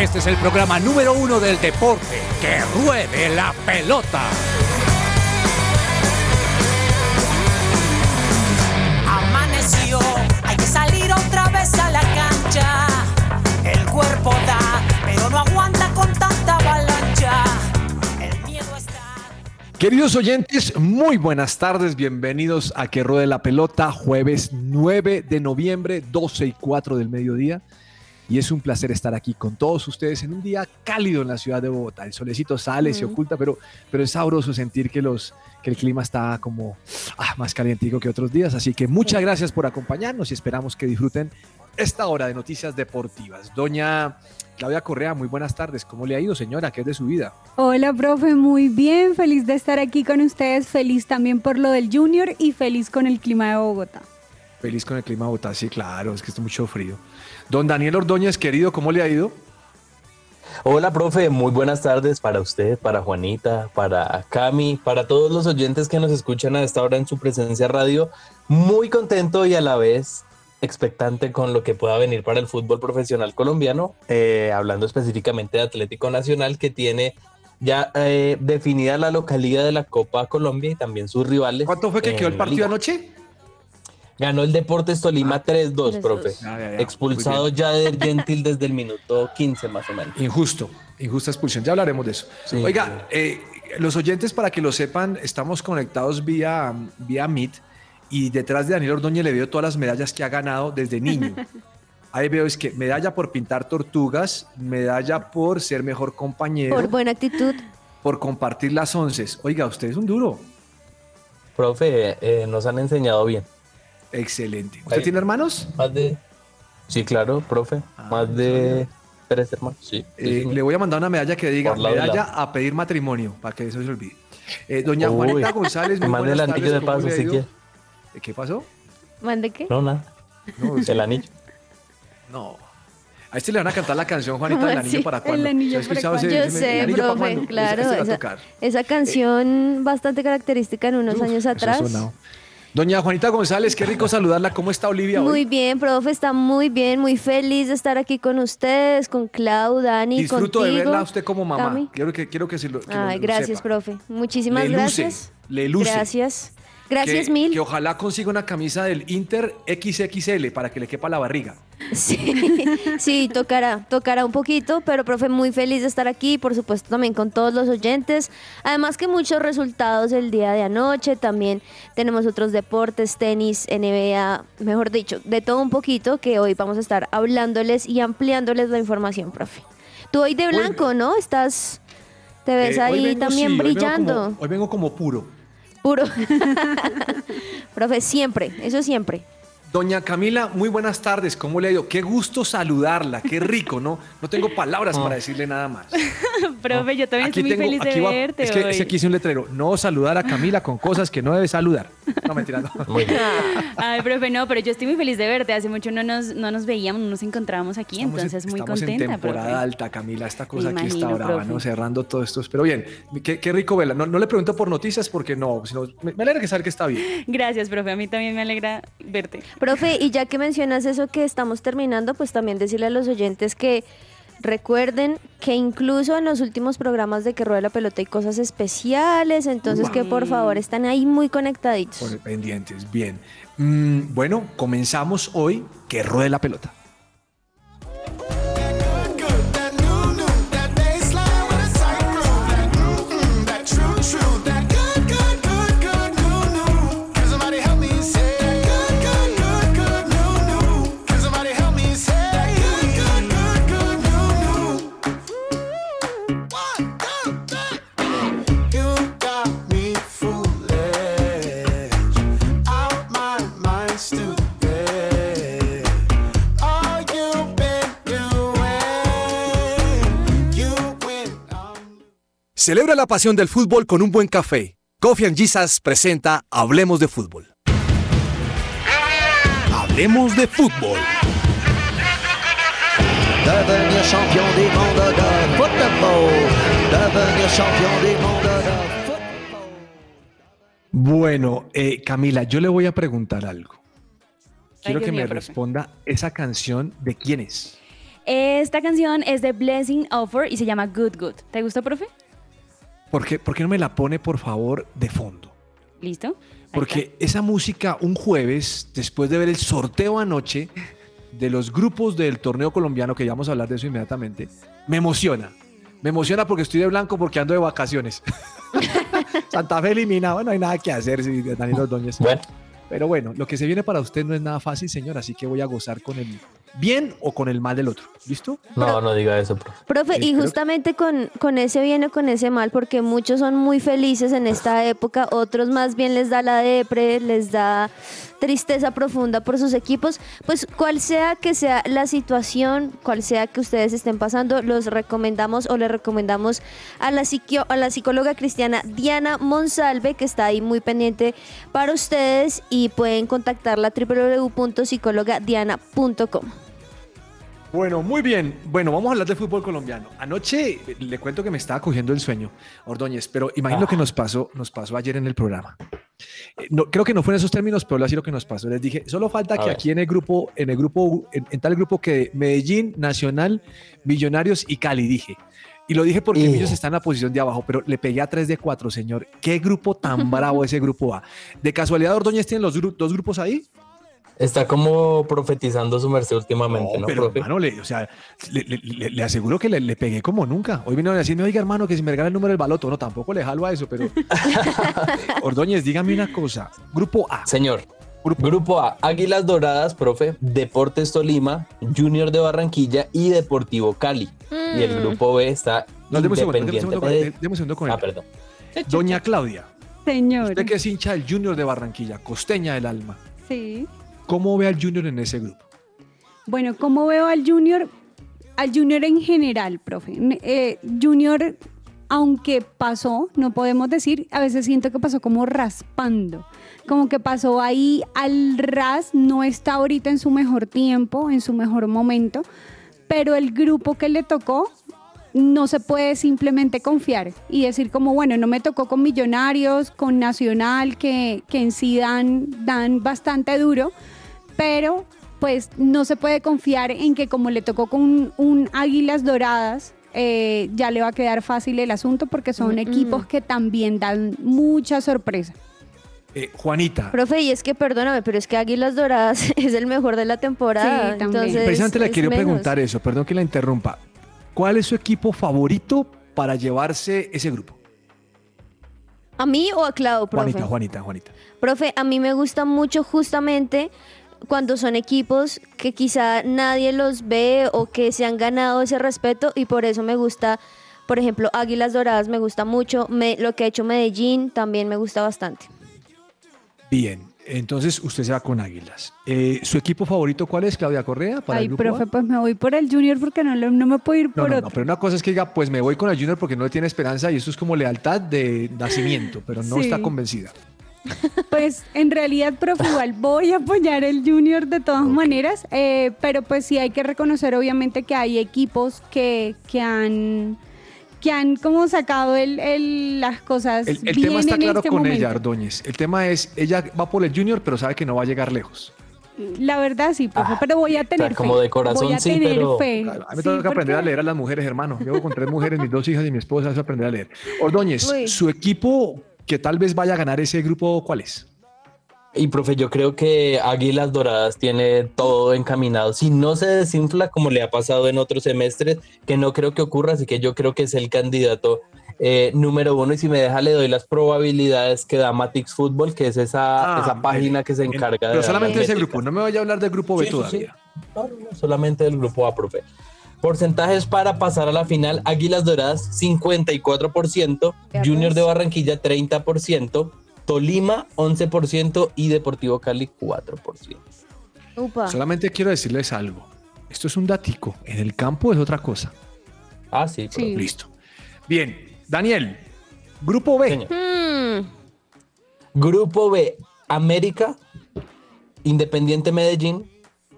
Este es el programa número uno del deporte. ¡Que ruede la pelota! Amaneció, hay que salir otra vez a la cancha. El cuerpo da, pero no aguanta con tanta avalancha. El miedo está. Queridos oyentes, muy buenas tardes, bienvenidos a Que Ruede la Pelota, jueves 9 de noviembre, 12 y 4 del mediodía. Y es un placer estar aquí con todos ustedes en un día cálido en la ciudad de Bogotá. El solecito sale, se oculta, pero, pero es sabroso sentir que, los, que el clima está como ah, más calientico que otros días. Así que muchas gracias por acompañarnos y esperamos que disfruten esta hora de noticias deportivas. Doña Claudia Correa, muy buenas tardes. ¿Cómo le ha ido, señora? ¿Qué es de su vida? Hola, profe, muy bien. Feliz de estar aquí con ustedes. Feliz también por lo del Junior y feliz con el clima de Bogotá. Feliz con el clima de Bogotá, sí, claro, es que está mucho frío. Don Daniel Ordóñez, querido, ¿cómo le ha ido? Hola, profe, muy buenas tardes para usted, para Juanita, para Cami, para todos los oyentes que nos escuchan a esta hora en su presencia radio. Muy contento y a la vez expectante con lo que pueda venir para el fútbol profesional colombiano, eh, hablando específicamente de Atlético Nacional, que tiene ya eh, definida la localidad de la Copa Colombia y también sus rivales. ¿Cuánto fue que quedó el partido anoche? Ganó el Deportes Tolima 3-2, 3-2. profe. Ah, ya, ya, Expulsado ya de Gentil desde el minuto 15 más o menos. Injusto, injusta expulsión. Ya hablaremos de eso. Sí. Oiga, eh, los oyentes, para que lo sepan, estamos conectados vía, vía Meet y detrás de Daniel Ordóñez le veo todas las medallas que ha ganado desde niño. Ahí veo es que medalla por pintar tortugas, medalla por ser mejor compañero, Por por, buena actitud. compartir las once. Oiga, usted es un duro. Profe, eh, nos han enseñado bien. Excelente. ¿Usted Ahí. tiene hermanos? Más de. Sí, claro, profe. Ah, más de tres hermanos. Sí. Eh, sí. le voy a mandar una medalla que diga medalla a pedir matrimonio, para que eso se olvide. Eh, doña Uy, Juanita González, muy Más del buenas anillo tardes, de ¿cómo paso, si quiere. Eh, ¿Qué pasó? ¿Mande qué? No, nada. No, es- El anillo. no. A este le van a cantar la canción, Juanita, del anillo Sí, para el cuándo. anillo ¿Se ha para escuchado ese- Yo el sé, profe, claro. Esa, canción bastante característica en unos Uf, años atrás. sonado. Doña Juanita González, qué rico saludarla. ¿Cómo está Olivia Muy hoy? bien, profe, está muy bien, muy feliz de estar aquí con ustedes, con Clau, Dani, Disfruto de contigo. verla a usted como mamá. Cami. Quiero que, quiero que se lo, que Ay, lo gracias, sepa. profe. Muchísimas Le luce, gracias. le luce. Gracias. Gracias que, mil. Que ojalá consiga una camisa del Inter XXL para que le quepa la barriga. Sí, sí, tocará, tocará un poquito, pero profe, muy feliz de estar aquí, por supuesto también con todos los oyentes. Además que muchos resultados el día de anoche, también tenemos otros deportes, tenis, NBA, mejor dicho, de todo un poquito que hoy vamos a estar hablándoles y ampliándoles la información, profe. Tú hoy de Hoy- blanco, ¿no? Estás, te ves Eh, ahí vengo, también sí, hoy vengo brillando. como- Hoy vengo como puro. Puro. profe, siempre, eso siempre. Doña Camila, muy buenas tardes. ¿Cómo le ha ido? Qué gusto saludarla. Qué rico, ¿no? No tengo palabras para decirle nada más. profe, yo también Aquí estoy muy feliz de va- verte Es que hoy. se quiso un letrero. No saludar a Camila con cosas que no debe saludar. No, mentira, no. Muy bien. Ay, profe, no, pero yo estoy muy feliz de verte. Hace mucho no nos, no nos veíamos, no nos encontrábamos aquí, Estamos en- entonces muy estamos contenta, en temporada profe. alta, Camila. Esta cosa Me aquí está imagino, brava, profe. ¿no? Cerrando todo esto. Pero bien, qué, qué rico verla. No, no le pregunto por noticias porque no, sino me, me alegra que saber que está bien. Gracias, profe. A mí también me alegra verte. Profe, y ya que mencionas eso que estamos terminando, pues también decirle a los oyentes que recuerden que incluso en los últimos programas de Que Rueda la Pelota hay cosas especiales, entonces que por favor están ahí muy conectaditos. Por pendientes, bien. Mm, bueno, comenzamos hoy. Que ruede la pelota. Celebra la pasión del fútbol con un buen café. Coffee and Jesus presenta Hablemos de Fútbol. Hablemos de fútbol. Bueno, eh, Camila, yo le voy a preguntar algo. Quiero que me profe. responda esa canción de quién es. Esta canción es de Blessing Offer y se llama Good Good. ¿Te gustó, profe? ¿Por qué, por qué no me la pone, por favor, de fondo? ¿Listo? Porque esa música un jueves, después de ver el sorteo anoche de los grupos del torneo colombiano, que ya vamos a hablar de eso inmediatamente, me emociona. Me emociona porque estoy de blanco porque ando de vacaciones. Santa Fe eliminado, no hay nada que hacer, sí, Daniel Ordóñez. Bueno, Pero bueno, lo que se viene para usted no es nada fácil, señor, así que voy a gozar con el bien o con el mal del otro. ¿Listo? no, no diga eso, profe. Profe, y justamente con, con ese bien o con ese mal, porque muchos son muy felices en esta época, otros más bien les da la depre, les da tristeza profunda por sus equipos, pues cual sea que sea la situación, cual sea que ustedes estén pasando, los recomendamos o les recomendamos a la, psiquio- a la psicóloga cristiana Diana Monsalve, que está ahí muy pendiente para ustedes y pueden contactarla www.psicologadiana.com. Bueno, muy bien. Bueno, vamos a hablar de fútbol colombiano. Anoche le cuento que me estaba cogiendo el sueño, Ordóñez, pero imagino que nos pasó, nos pasó ayer en el programa. Eh, No, creo que no fue en esos términos, pero así lo que nos pasó. Les dije, solo falta A que ver. aquí en el grupo, en el grupo, en, en tal grupo que Medellín, Nacional, Millonarios y Cali, dije. Y lo dije porque Y- ellos están en la posición de abajo, pero le pegué a 3 de 4, señor. Qué grupo tan bravo ese grupo A. ¿De casualidad Ordóñez tiene los gru- dos grupos ahí? Está como profetizando su merced últimamente, ¿no, pero profe? hermano, le, o sea, le, le- le- le aseguro que le, le pegué como nunca. Hoy vino a decirme, oiga, hermano, que si me regala el número del baloto. No, tampoco le jalo a eso, pero. Ordóñez, dígame una cosa. Grupo A. Señor, Grupo, Grupo A, Águilas Doradas, profe, Deportes Tolima, Junior de Barranquilla y Deportivo Cali. Y el grupo B está No, un Independiente segundo, con- con Ah, él. perdón. Doña Claudia, Señor. usted que es hincha del Junior de Barranquilla, costeña del alma. Sí. ¿Cómo ve al Junior en ese grupo? Bueno, ¿cómo veo al Junior? Al Junior en general, profe. Eh, junior, aunque pasó, no podemos decir, a veces siento que pasó como raspando. Como que pasó ahí al ras, no está ahorita en su mejor tiempo, en su mejor momento, pero el grupo que le tocó no se puede simplemente confiar y decir como, bueno, no me tocó con Millonarios, con Nacional, que, en sí dan bastante duro, pero pues no se puede confiar en que como le tocó con un, un Águilas Doradas, eh, ya le va a quedar fácil el asunto porque son Mm, equipos mm. que también dan mucha sorpresa. Eh, Juanita, Profe, y es que perdóname, pero es que Águilas Doradas es el mejor de la temporada. Sí, también. entonces, precisamente le quiero menos. preguntar eso, perdón que la interrumpa. ¿Cuál es su equipo favorito para llevarse ese grupo? ¿A mí o a Clau, profe? Juanita, Juanita, Juanita. Profe, a mí me gusta mucho justamente cuando son equipos que quizá nadie los ve o que se han ganado ese respeto y por eso me gusta, por ejemplo, Águilas Doradas me gusta mucho, me- lo que ha hecho Medellín también me gusta bastante. Bien, entonces usted se va con Águilas. Eh, ¿Su equipo favorito cuál es, Claudia Correa? Para el Ay, grupo profe, A? pues me voy por el Junior porque no, no me puedo ir No, por no, otro. no, pero una cosa es que diga, pues me voy con el Junior porque no le tiene esperanza y eso es como lealtad de nacimiento, pero no Sí. está convencida. Pues en realidad, profe, igual voy a apoyar el Junior de todas maneras, eh, pero pues sí hay que reconocer obviamente que hay equipos que, que han que han como sacado el, el- las cosas El, el bien tema está en claro este con momento. ella, Ordóñez. El tema es, ella va por el Junior, pero sabe que no va a llegar lejos. La verdad sí, profe, pero voy a tener Ah, como fe. de corazón voy a sí, tener pero- fe. Claro, a mí me Sí, tengo que aprender a leer a las mujeres, hermano. Llevo con tres mujeres, mis dos hijas y mi esposa, eso aprender a leer. Ordóñez, Uy. su equipo que tal vez vaya a ganar ese grupo, ¿cuál es? Y profe, yo creo que Águilas Doradas tiene todo encaminado. Si no se desinfla como le ha pasado en otros semestres, que no creo que ocurra, así que yo creo que es el candidato eh, número uno. Y si me deja, le doy las probabilidades que da Matix Fútbol, que es esa, Ah, esa página que se El- encarga de. Pero solamente ese grupo, no me vaya a hablar del grupo B Sí, sí, sí. todavía. No, no, no, solamente del grupo A, profe. Porcentajes para pasar a la final: Águilas Doradas 54%, Vea, Junior de Barranquilla 30%, Tolima 11% y Deportivo Cali 4%. Upa. Solamente quiero decirles algo. Esto es un datico. En el campo es otra cosa. Ah, sí, profe. Sí. Listo. Bien, Daniel, grupo B. Hmm, Grupo B: América, Independiente Medellín,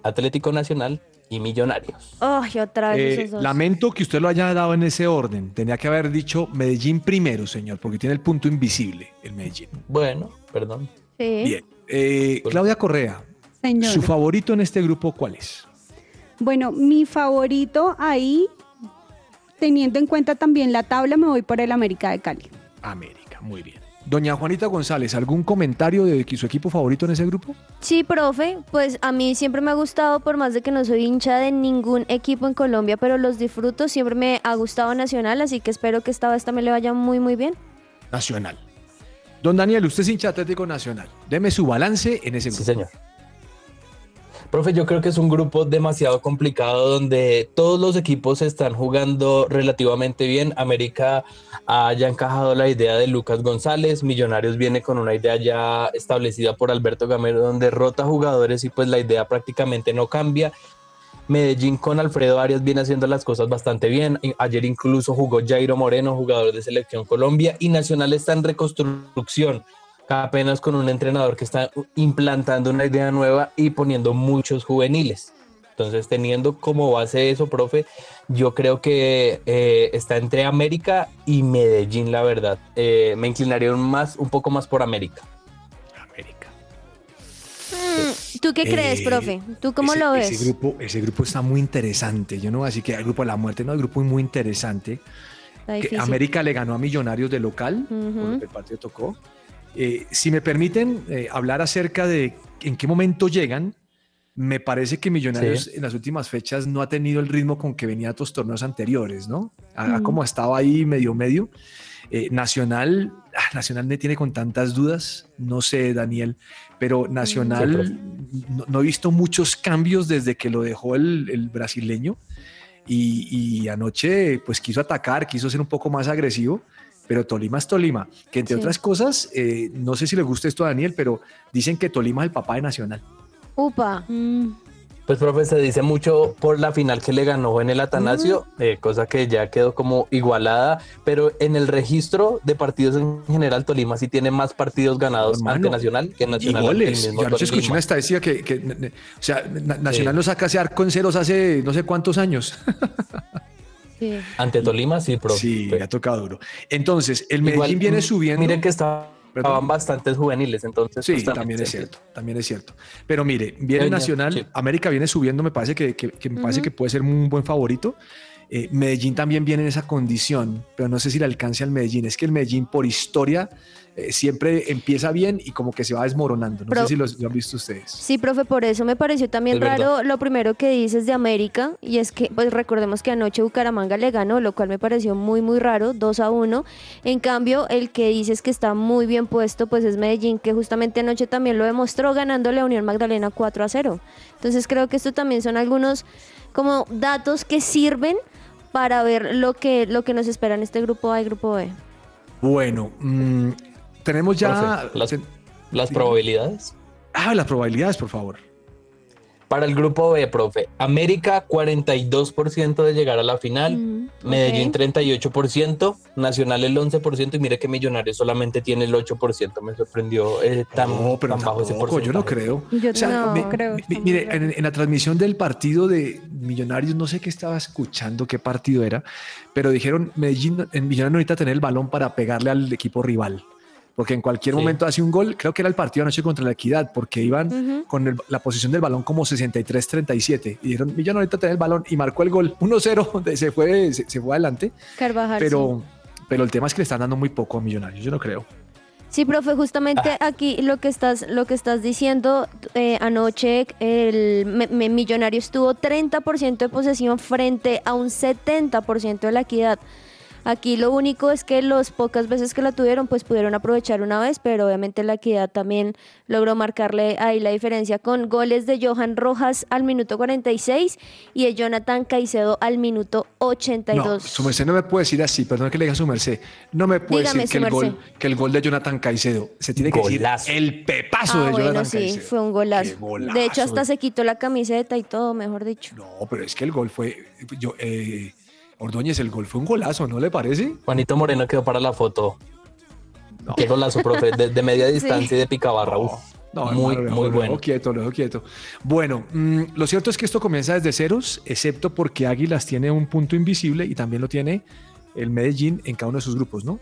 Atlético Nacional y Millonarios. Ay, otra vez Eh, esos dos. lamento que usted lo haya dado en ese orden. Tenía que haber dicho Medellín primero, señor, porque tiene el punto invisible, el Medellín. Bueno, perdón. Sí. Bien. Eh, Claudia Correa, Señor. ¿su favorito en este grupo cuál es? Bueno, mi favorito ahí, teniendo en cuenta también la tabla, me voy por el América de Cali. América, muy bien. Doña Juanita González, ¿algún comentario de su equipo favorito en ese grupo? Sí, profe, pues a mí siempre me ha gustado, por más de que no soy hincha de ningún equipo en Colombia, pero los disfruto, siempre me ha gustado Nacional, así que espero que esta vez también le vaya muy, muy bien. Nacional. Don Daniel, usted es hincha Atlético Nacional. Deme su balance en ese grupo. Sí, señor. Profe, yo creo que es un grupo demasiado complicado donde todos los equipos están jugando relativamente bien. América ha ya encajado la idea de Lucas González, Millonarios viene con una idea ya establecida por Alberto Gamero donde rota jugadores y pues la idea prácticamente no cambia. Medellín con Alfredo Arias viene haciendo las cosas bastante bien. Ayer incluso jugó Jairo Moreno, jugador de Selección Colombia, y Nacional está en reconstrucción, apenas con un entrenador que está implantando una idea nueva y poniendo muchos juveniles. Entonces, teniendo como base eso, profe, yo creo que eh, está entre América y Medellín, la verdad. Eh, me inclinaría un más, un poco más por América. América. Mm, ¿Tú qué crees, Eh, profe? ¿Tú cómo ese- lo ves? Ese grupo, ese grupo está muy interesante. Yo no voy a decir que el grupo de la muerte, no, el grupo es muy interesante. Que. América le ganó a Millonarios de local, Ujú. por lo que el partido tocó. Eh, si me permiten eh, hablar acerca de en qué momento llegan, me parece que Millonarios Sí. en las últimas fechas no ha tenido el ritmo con que venía a otros torneos anteriores, ¿no? Ha Mm. como estaba ahí medio medio. Eh, Nacional, ah, Nacional me tiene con tantas dudas, no sé, Daniel, pero Nacional no, no he visto muchos cambios desde que lo dejó el, el brasileño y, y anoche pues quiso atacar, quiso ser un poco más agresivo, pero Tolima es Tolima, que entre Sí. otras cosas, eh, no sé si le gusta esto a Daniel, pero dicen que Tolima es el papá de Nacional. Upa. Mm, Pues, profe, se dice mucho por la final que le ganó en el Atanasio, Mm. eh, cosa que ya quedó como igualada, pero en el registro de partidos en general, Tolima sí tiene más partidos ganados Hermano, ante Nacional que Y Nacional. el goles. mismo Yo anoche escuché Tolima. una estadística que, que, o sea, Na- Nacional Sí. no saca ese arco en ceros hace no sé cuántos años. Sí. Ante Tolima, sí, profe. Sí, ha tocado duro. Entonces, el Medellín Igual, viene mm, subiendo. Miren que está- Perdón. estaban bastantes juveniles, entonces. Sí, también es cierto, también es cierto. Pero mire, viene Nacional, sí. América viene subiendo, me parece que, que- que me parece que puede ser un buen favorito. Eh, Medellín también viene en esa condición, pero no sé si le alcance al Medellín. Es que el Medellín, por historia, eh, siempre empieza bien y como que se va desmoronando. No sé si los- lo han visto ustedes. Sí, profe, por eso me pareció también Es verdad. raro lo primero que dices de América, y es que, pues recordemos que anoche Bucaramanga le ganó, lo cual me pareció muy, muy raro, 2 a 1. En cambio, el que dices que está muy bien puesto, pues es Medellín, que justamente anoche también lo demostró ganándole a Unión Magdalena 4 a 0. Entonces creo que esto también son algunos como datos que sirven para ver lo que, lo que nos espera en este grupo A y grupo B. Bueno, mm, tenemos ya... Profe, las, ten- las sí. probabilidades. Ah, las probabilidades, por favor. Para el grupo B, profe, América 42% de llegar a la final, Mm, Medellín ok. 38%, Nacional el 11% y mire que Millonarios solamente tiene el 8%. Me sorprendió eh, tan, no, pero tan bajo ese tampoco, yo no porcentaje. creo. Yo O sea, no creo, mire, en la transmisión del partido de Millonarios, no sé qué estaba escuchando, qué partido era, pero dijeron, Medellín, en Millonarios necesita tener el balón para pegarle al equipo rival. Porque en cualquier Sí. momento hace un gol, creo que era el partido anoche contra la Equidad, porque iban con el- la posición del balón como 63-37. Y dijeron, Millonarios necesita tener el balón y marcó el gol 1-0, de- se fue, se, se fue adelante. Carvajal. sí. Pero, pero el tema es que le están dando muy poco a Millonarios, yo no creo. Sí, profe, justamente Ah. aquí lo que estás, lo que estás diciendo eh, anoche, el me- me- Millonarios tuvo 30% de posesión frente a un 70% de la equidad. Aquí lo único es que los pocas veces que la tuvieron, pues pudieron aprovechar una vez, pero obviamente la equidad también logró marcarle ahí la diferencia con goles de Johan Rojas al minuto 46 y de Jonathan Caicedo al minuto No, 82. su merced no me puede decir así, perdón que le diga su merced. No me puede Dígame, decir que el, gol, que el gol de Jonathan Caicedo. Se tiene que Golazo. decir el pepazo Ah, de bueno, Jonathan sí, Caicedo. fue un golazo. De hecho, hasta se quitó la camiseta y todo, mejor dicho. No, pero es que el gol fue. Yo, eh, Ordóñez, el gol fue un golazo, ¿no le parece? Juanito Moreno quedó para la foto. No. Qué golazo, profe, de, de media distancia y de picabarra. uf. No, muy, hermano, muy lo bueno. dejo quieto, lo quieto. Bueno, mm, lo cierto es que esto comienza desde ceros, excepto porque Águilas tiene un punto invisible y también lo tiene el Medellín en cada uno de sus grupos, ¿no?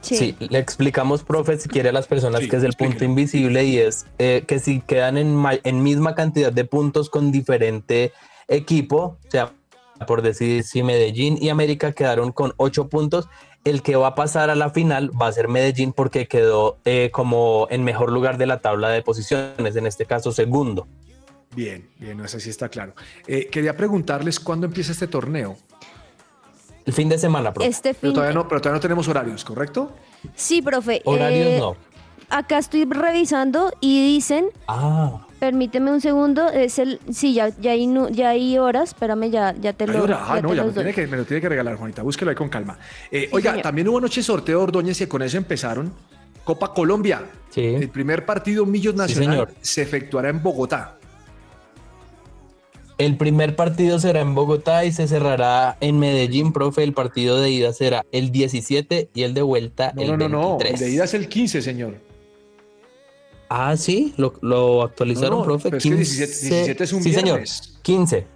Sí. le explicamos, profe, si quiere a las personas Sí, que es el punto invisible y es eh, que si quedan en, en misma cantidad de puntos con diferente equipo, o sea, por decir, si Medellín y América quedaron con ocho puntos, el que va a pasar a la final va a ser Medellín porque quedó eh, como en mejor lugar de la tabla de posiciones, en este caso segundo. Bien, bien, no sé si está claro. Eh, quería preguntarles cuándo empieza este torneo. El fin de semana, profe. Este Pero fin. todavía no, pero todavía no tenemos horarios, ¿correcto? Sí, profe. Horarios eh, no. Acá estoy revisando y dicen, Ah, permíteme un segundo, es el, sí, ya, ya, hay, ya hay horas, espérame, ya, ya te Ay, lo ah, ya no, te ya me, tiene que, me lo tiene que regalar, Juanita. Búsquelo ahí con calma. Eh, oiga, señor. también hubo anoche sorteo de Ordóñez y con eso empezaron. Copa Colombia. Sí. El primer partido Millos Nacional se efectuará en Bogotá. El primer partido será en Bogotá y se cerrará en Medellín, profe. El partido de ida será el 17 y el de vuelta No, el no, no, no. 23. El de ida es el 15, señor. Ah, sí, lo, lo actualizaron, No, no, profe. pero es que 17 17 es un sí, señor. viernes. 15.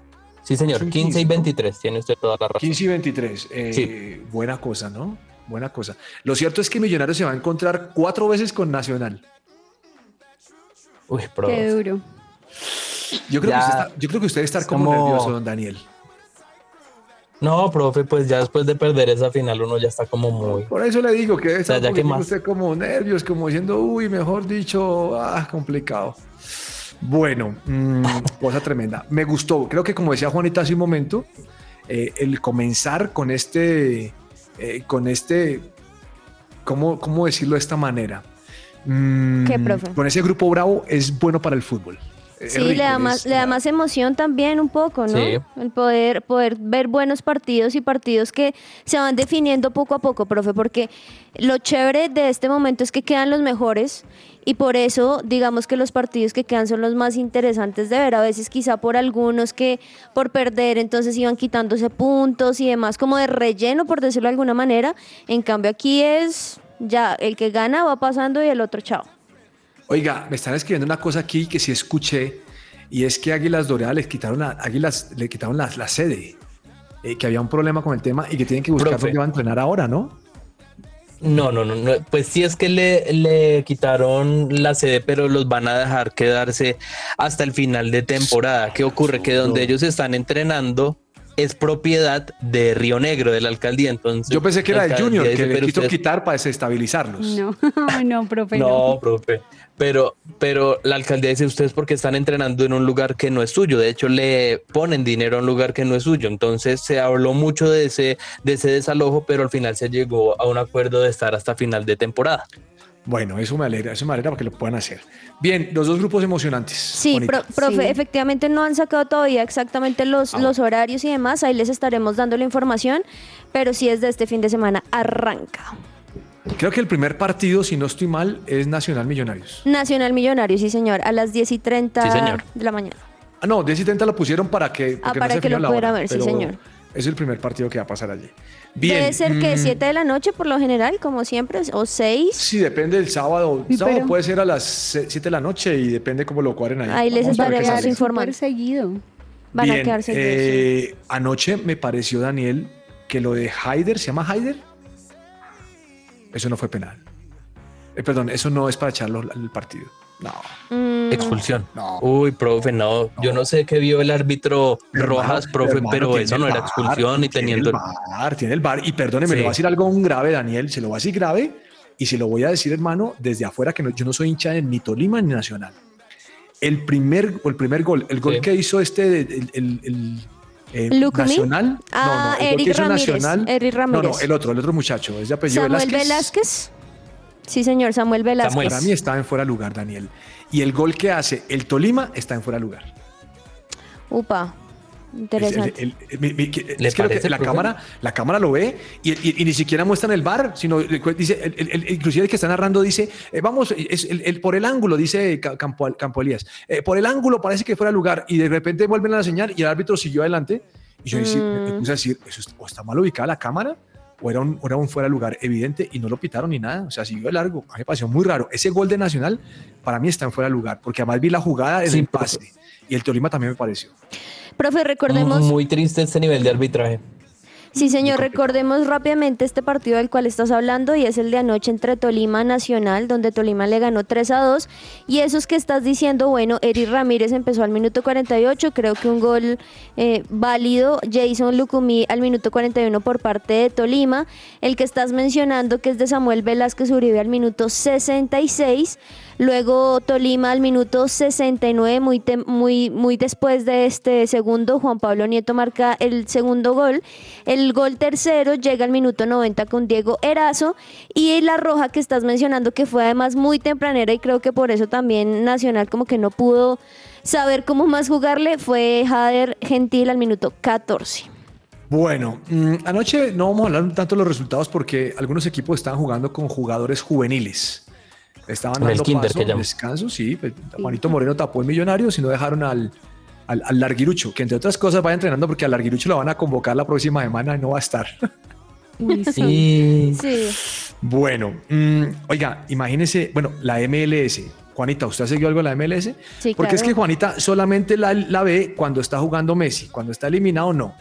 Sí, señor. un 15 y 15, ¿no? 23. Tiene usted toda la razón. 15 y 23. Eh, Sí. Buena cosa, ¿no? Buena cosa. Lo cierto es que Millonarios se va a encontrar cuatro veces con Nacional. Uy, Qué profe. duro. Yo creo, Ya, que usted está, yo creo que usted debe estar es como, como- nervioso, don Daniel. No, profe, pues ya después de perder esa final uno ya está como muy... Por eso le digo que un que poquitico más. usted como nervios, como diciendo, uy, mejor dicho, ah, complicado. Bueno, mm, cosa tremenda. Me gustó, creo que como decía Juanita hace un momento, eh, el comenzar con este, eh, con este, ¿cómo, ¿cómo decirlo de esta manera? Mm, ¿Qué, profe? Con ese grupo bravo es bueno para el fútbol. Sí, rico, le da, más, le da más emoción también un poco, ¿no? Sí. El poder, poder ver buenos partidos y partidos que se van definiendo poco a poco, profe, porque lo chévere de este momento es que quedan los mejores y por eso digamos que los partidos que quedan son los más interesantes de ver, a veces quizá por algunos que por perder entonces iban quitándose puntos y demás como de relleno, por decirlo de alguna manera, en cambio aquí es ya el que gana va pasando y el otro chao. Oiga, me están escribiendo una cosa aquí que sí escuché y es que Águilas Doradas les quitaron a Águilas le quitaron la, la sede, eh, que había un problema con el tema y que tienen que buscar Profe. dónde va a entrenar ahora, ¿no? No, no, no, no, Pues sí es que le, le quitaron la sede, pero los van a dejar quedarse hasta el final de temporada. ¿Qué ocurre? Que donde ellos están entrenando es propiedad de Río Negro, de la alcaldía. Entonces, Yo pensé que era la el alcaldía Junior, dice, que le "Pero quiso ustedes- quitar para desestabilizarlos. No, no, profe. No. No, profe. Pero, pero la alcaldía dice ustedes porque están entrenando en un lugar que no es suyo. De hecho, le ponen dinero a un lugar que no es suyo. Entonces se habló mucho de ese, de ese desalojo, pero al final se llegó a un acuerdo de estar hasta final de temporada. Bueno, eso me alegra, eso me alegra para que lo puedan hacer. Bien, los dos grupos emocionantes. Sí, pro- profe, Sí. efectivamente no han sacado todavía exactamente los, Ah, los horarios y demás, ahí les estaremos dando la información, pero sí es de este fin de semana, arranca. Creo que el primer partido, si no estoy mal, es Nacional Millonarios. Nacional Millonario, sí señor, a las 10 y 30 Sí, señor. de la mañana. Ah, no, 10 y 30 lo pusieron para que, Ah, para se que lo pudiera ver, sí, señor. Es el primer partido que va a pasar allí. Bien. Debe ser que mm, 7 de la noche por lo general, como siempre, o 6. Sí, depende del sábado. Sábado pero- puede ser a las 7 de la noche y depende cómo lo cuadren ahí. Ahí les a estaremos informando. Seguido. Van a Bien, quedarse eh, anoche me pareció, Daniel, que lo de Haider, ¿se llama Haider? Eso no fue penal. Eh, perdón, eso no es para echarlo al partido. No. Mm, Expulsión. No. Uy, profe, no. Yo no sé qué vio el árbitro Hermano, Rojas, profe, hermano, pero tiene eso el no era expulsión y tiene teniendo. el bar, tiene el bar. Y perdóneme, Sí. le voy a decir algo un grave, Daniel. Se lo voy a decir grave y se lo voy a decir, hermano, desde afuera, que no- yo no soy hincha de ni Tolima ni Nacional. El primer, el primer gol, el gol Sí. que hizo este, el, el- el, eh. Nacional. Ah, el gol que Eric hizo Ramírez, Nacional. Eric No, no, Ramírez. el otro, el otro muchacho, es de apellido Samuel Velázquez. Velázquez. Sí, señor, Samuel Velázquez. Samuel. Para mí está en fuera de lugar, Daniel. Y el gol que hace el Tolima está en fuera de lugar. Upa, Es, interesante. el- el- mi- mi- que- ¿Le es que que la cámara, la cámara lo ve y, y- y ni siquiera muestran el bar, sino el- dice, el- el- el- inclusive el que está narrando dice, eh, vamos, es el, el- por el ángulo, dice Ca- Campo, Campo Elías, eh, por el ángulo parece que fuera el lugar y de repente vuelven a la señal y el árbitro siguió adelante y yo dice- me Mm. puse a decir, ¿eso es- o está mal ubicada la cámara o era un, era un fuera de lugar evidente y no lo pitaron ni nada, o sea, siguió de largo, a mí me pareció muy raro. Ese gol de Nacional para mí está en fuera de lugar, porque además vi la jugada en Sí, el profe. pase y el Tolima también me pareció. Profe, recordemos. Muy triste este nivel de arbitraje. Sí, señor, recordemos rápidamente este partido del cual estás hablando y es el de anoche entre Tolima Nacional, donde Tolima le ganó 3 a 2. Y esos que estás diciendo, bueno, Eric Ramírez empezó al minuto 48, creo que un gol eh, válido. Jason Lucumí al minuto 41 por parte de Tolima. El que estás mencionando, que es de Samuel Velázquez Uribe al minuto 66. Luego Tolima al minuto 69, muy, muy, muy después de este segundo, Juan Pablo Nieto marca el segundo gol. El gol tercero llega al minuto 90 con Diego Erazo. Y la roja que estás mencionando, que fue además muy tempranera y creo que por eso también Nacional como que no pudo saber cómo más jugarle, fue Jader Gentil al minuto 14. Bueno, mm, anoche no vamos a hablar tanto de los resultados porque algunos equipos estaban jugando con jugadores juveniles. Estaban En el dando kinder, paso, que llaman. descanso, sí. pues, Juanito Moreno tapó el millonario, si no dejaron al, al, al Larguirucho, que entre otras cosas vaya entrenando porque al Larguirucho lo van a convocar la próxima semana y no va a estar. Uy, sí. Sí. Sí. Bueno, mm, oiga, imagínese, bueno, la MLS. Juanita, ¿usted ha seguido algo de la MLS? Sí, Porque es que Juanita solamente la, la ve cuando está jugando Messi, cuando está eliminado no.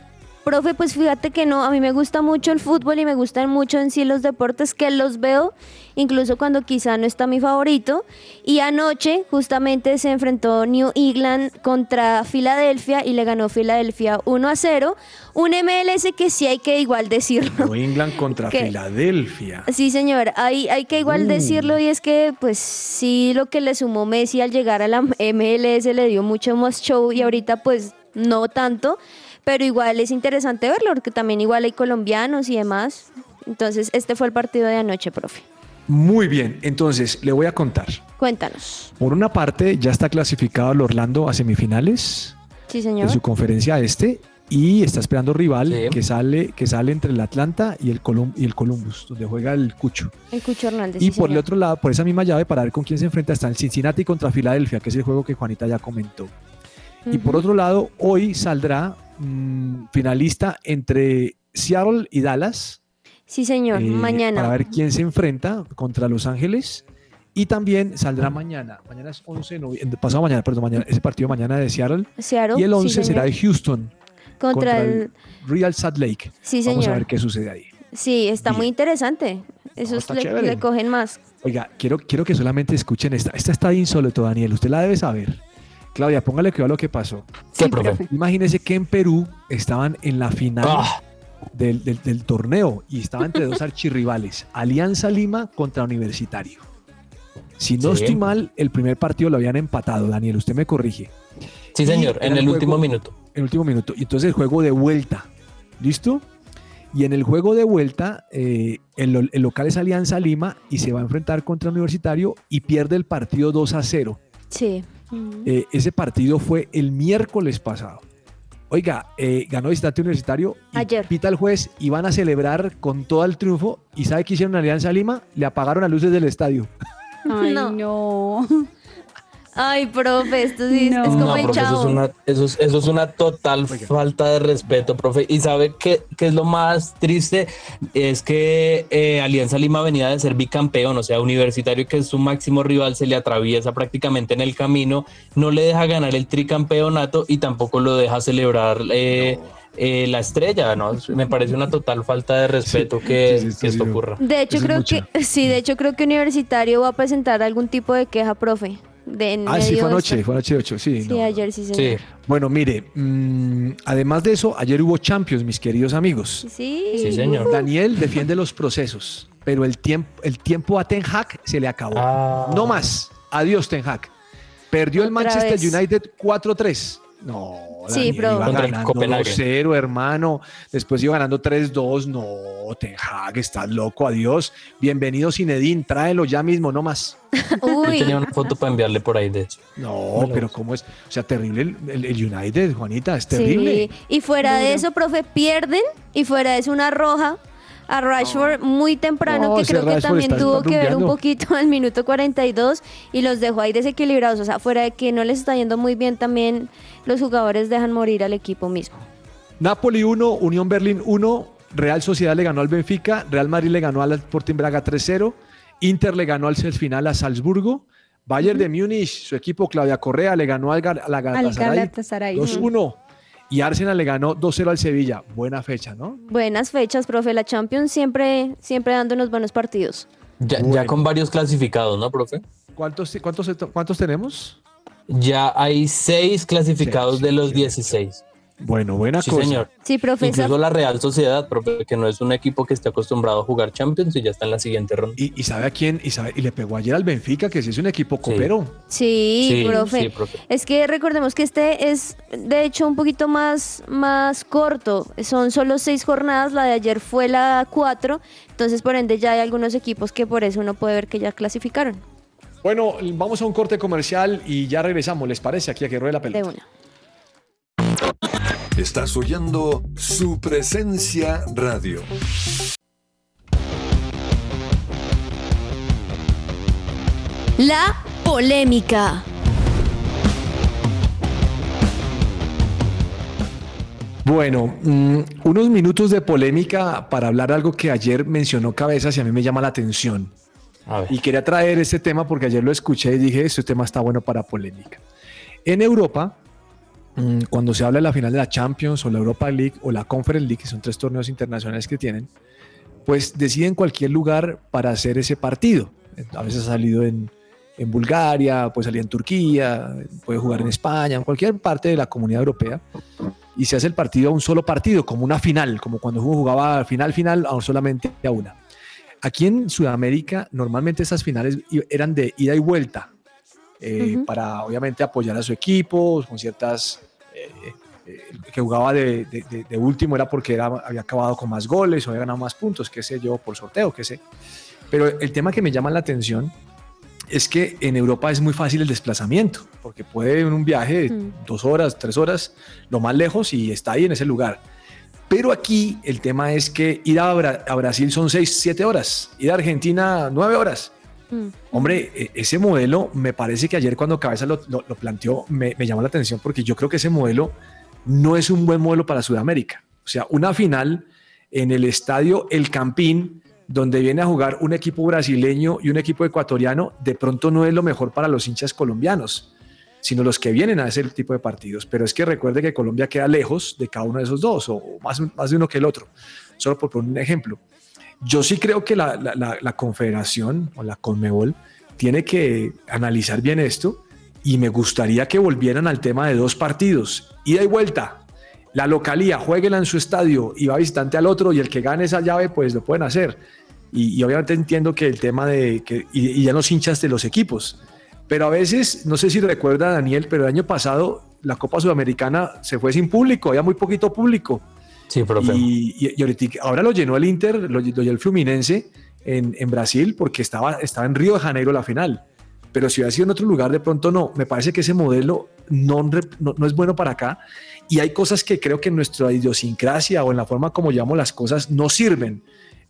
Profe, pues fíjate que no, a mí me gusta mucho el fútbol y me gustan mucho en sí los deportes que los veo, incluso cuando quizá no está mi favorito. Y anoche justamente se enfrentó New England contra Filadelfia y le ganó Filadelfia 1 a 0. Un MLS que sí hay que igual decirlo. New England contra. Filadelfia. Sí, señor, hay, hay que igual Uh. decirlo y es que pues sí lo que le sumó Messi al llegar a la MLS le dio mucho más show y ahorita pues no tanto, pero igual es interesante verlo porque también igual hay colombianos y demás. Entonces este fue el partido de anoche, profe. Muy bien, entonces le voy a contar. Cuéntanos. Por una parte, ya está clasificado el Orlando a semifinales Sí, de señor. su conferencia este y está esperando rival Sí. que sale que sale entre el Atlanta y el, Colum- y el Columbus, donde juega el Cucho. El Cucho Hernández. Y sí, por el otro lado, por esa misma llave, para ver con quién se enfrenta, está el Cincinnati contra Filadelfia, que es el juego que Juanita ya comentó. Y por otro lado, hoy saldrá mm, finalista entre Seattle y Dallas. Sí, señor. eh, Mañana. Para ver quién se enfrenta contra Los Ángeles. Y también saldrá mañana. Mañana es 11 de noviembre. Pasado mañana, perdón, mañana. Ese partido mañana de Seattle. Seattle, Y el sí, 11 será de. Houston contra, contra el... el Real Salt Lake. Sí, Vamos a señor. ver qué sucede ahí. Sí, está muy interesante. Esos está le, le cogen más. Oiga, quiero, quiero que solamente escuchen esta. Esta está insólito, Daniel. Usted la debe saber. Claudia, póngale cuidado a lo que pasó. Imagínese que en Perú estaban en la final Ah. del, del- del torneo y estaban entre dos archirrivales, Alianza Lima contra Universitario. Si no Sí. estoy mal, el primer partido lo habían empatado, Daniel, usted me corrige, Sí, Y señor, en el el juego- último minuto. en el último minuto. Y entonces el juego de vuelta, ¿listo? Y en el juego de vuelta, eh, el local es Alianza Lima y se va a enfrentar contra Universitario y pierde el partido 2 a 0. Sí. Eh, ese partido fue el miércoles pasado. Oiga, eh, ganó visitante universitario. Ayer. Pita el juez y van a celebrar con todo el triunfo. ¿Y sabe qué hicieron en Alianza Lima? Le apagaron las luces del estadio. Ay, No. no. Ay, profe, esto sí es- No. es como No, el profe, eso es, una, eso, es, eso es una total Oiga. falta de respeto, profe. Y sabe qué, qué es lo más triste, es que eh, Alianza Lima venía de ser bicampeón, o sea, Universitario, que es su máximo rival, se le atraviesa prácticamente en el camino, no le deja ganar el tricampeonato y tampoco lo deja celebrar eh, eh, la estrella, ¿no? Me parece una total falta de respeto que, sí, sí, esto que esto ocurra. De hecho, es creo mucha. que sí, de hecho creo que Universitario va a presentar algún tipo de queja, profe. De en Ah, sí, fue anoche, fue anoche 8, sí. Sí, no. ayer sí, Sí, señor. Bueno, mire, mm, además de eso, ayer hubo Champions, mis queridos amigos. Sí. sí, señor. Daniel defiende los procesos, pero el tiempo, el tiempo a Ten Hag se le acabó. Ah. No más. Adiós, Ten Hag. Perdió el Manchester vez. United 4-3. No, Sí, pero- iba ganando Copenhague. 2-0, hermano. Después iba ganando 3-2. No, Ten Hag, estás loco. Adiós. Bienvenido, Zinedine. Tráelo ya mismo, no más. Yo Uy, tenía una foto para enviarle por ahí, de hecho. No, pero ¿cómo es? O sea, terrible el, el- el United, Juanita, es terrible. sí. Y fuera de eso, profe, pierden y fuera de eso una roja a Rashford muy temprano, No, que creo que Rashford también tuvo que ver un poquito al minuto 42 y los dejó ahí desequilibrados. O sea, fuera de que no les está yendo muy bien, también los jugadores dejan morir al equipo mismo. Napoli 1, Unión Berlín 1, Real Sociedad le ganó al Benfica, Real Madrid le ganó al Sporting Braga 3-0, Inter le ganó al final a Salzburgo, Bayern de Múnich, su equipo Claudia Correa le ganó al, la Al Galatasaray Galatasaray. 2-1. Y Arsenal le ganó 2-0 al Sevilla. Buena fecha, ¿no? Buenas fechas, profe. La Champions siempre, siempre dando unos buenos partidos. Ya, con varios clasificados, ¿no, profe? ¿Cuántos, cuántos, cuántos tenemos? Ya hay seis clasificados de los sí. 16. Bueno, buena Sí, cosa. señor. Sí, profe. esa- Incluso la Real Sociedad, profe, que no es un equipo que esté acostumbrado a jugar Champions y ya está en la siguiente ronda. Y, y sabe a quién, y, sabe- y le pegó ayer al Benfica, que sí es un equipo copero. Sí, Sí, profe. sí, profe. Es que recordemos que este es, de hecho, un poquito más, más corto. Son solo seis jornadas, la de ayer fue la cuatro. Entonces, por ende, ya hay algunos equipos que por eso uno puede ver que ya clasificaron Bueno, vamos a un corte comercial y ya regresamos, ¿les parece? Aquí a que ruede la de pelota. una. Estás oyendo su presencia radio. La polémica. Bueno, mm, unos minutos de polémica para hablar algo que ayer mencionó Cabezas y a mí me llama la atención. Y quería traer este tema porque ayer lo escuché y dije, este tema está bueno para polémica. En Europa, cuando se habla de la final de la Champions o la Europa League o la Conference League, que son tres torneos internacionales que tienen, pues deciden cualquier lugar para hacer ese partido. A veces ha salido en, en Bulgaria, puede salir en Turquía, puede jugar en España, en cualquier parte de la comunidad europea. Y se hace el partido a un solo partido, como una final, como cuando uno jugaba final, final, a solamente a una. Aquí en Sudamérica, normalmente esas finales eran de ida y vuelta, eh, Ujú. para obviamente apoyar a su equipo, con ciertas... eh, eh, que jugaba de, de- de- de último era porque era, había acabado con más goles o había ganado más puntos, qué sé yo, por sorteo, qué sé. Pero el tema que me llama la atención es que en Europa es muy fácil el desplazamiento, porque puede en un viaje de Mm. dos horas, tres horas, lo más lejos y está ahí en ese lugar. Pero aquí el tema es que ir a, Bra- a Brasil son seis, siete horas, ir a Argentina nueve horas. Mm. Hombre, e- ese modelo me parece que ayer cuando Cabeza lo, planteó me, me llamó la atención porque yo creo que ese modelo no es un buen modelo para Sudamérica. O sea, una final en el estadio El Campín, donde viene a jugar un equipo brasileño y un equipo ecuatoriano, de pronto no es lo mejor para los hinchas colombianos, sino los que vienen a ese tipo de partidos. Pero es que recuerde que Colombia queda lejos de cada uno de esos dos, o más, más de uno que el otro, solo por poner un ejemplo. Yo sí creo que la, la- confederación o la Conmebol tiene que analizar bien esto y me gustaría que volvieran al tema de dos partidos, ida y vuelta. La localía, jueguela en su estadio y va visitante al otro y el que gane esa llave pues lo pueden hacer. Y, y obviamente entiendo que el tema de que y, y ya los hinchas de los equipos. Pero a veces, no sé si recuerda Daniel, pero el año pasado la Copa Sudamericana se fue sin público, había muy poquito público. Sí, profe. Y, y- y ahorita, ahora lo llenó el Inter, lo, lo llenó el Fluminense en, en Brasil porque estaba, estaba en Río de Janeiro la final. Pero si hubiera sido en otro lugar, de pronto no. Me parece que ese modelo no, no, no es bueno para acá. Y hay cosas que creo que en nuestra idiosincrasia o en la forma como llamamos las cosas no sirven.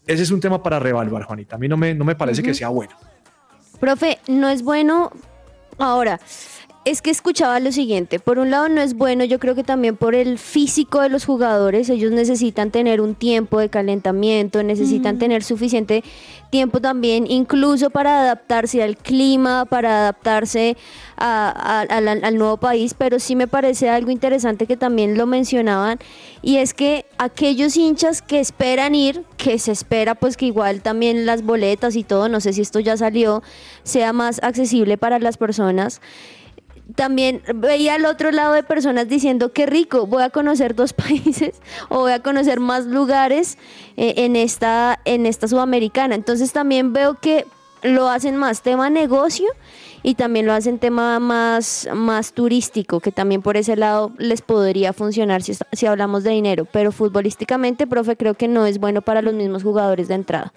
Ese es un tema para reevaluar, Juanita. A mí no me, no me parece que sea bueno. Profe, no es bueno. Ahora, es que escuchaba lo siguiente. Por un lado, no es bueno, yo creo que también por el físico de los jugadores. Ellos necesitan tener un tiempo de calentamiento, necesitan tener suficiente tiempo también, incluso para adaptarse al clima, para adaptarse a- a- al, al nuevo país. Pero sí me parece algo interesante que también lo mencionaban. Y es que aquellos hinchas que esperan ir, que se espera pues que igual también las boletas y todo, no sé si esto ya salió, sea más accesible para las personas. También veía al otro lado de personas diciendo qué rico, voy a conocer dos países o voy a conocer más lugares eh, en, esta, en esta sudamericana. Entonces también veo que lo hacen más tema negocio y también lo hacen tema más, más turístico, que también por ese lado les podría funcionar si, si hablamos de dinero. Pero futbolísticamente, profe, creo que no es bueno para los mismos jugadores de entrada.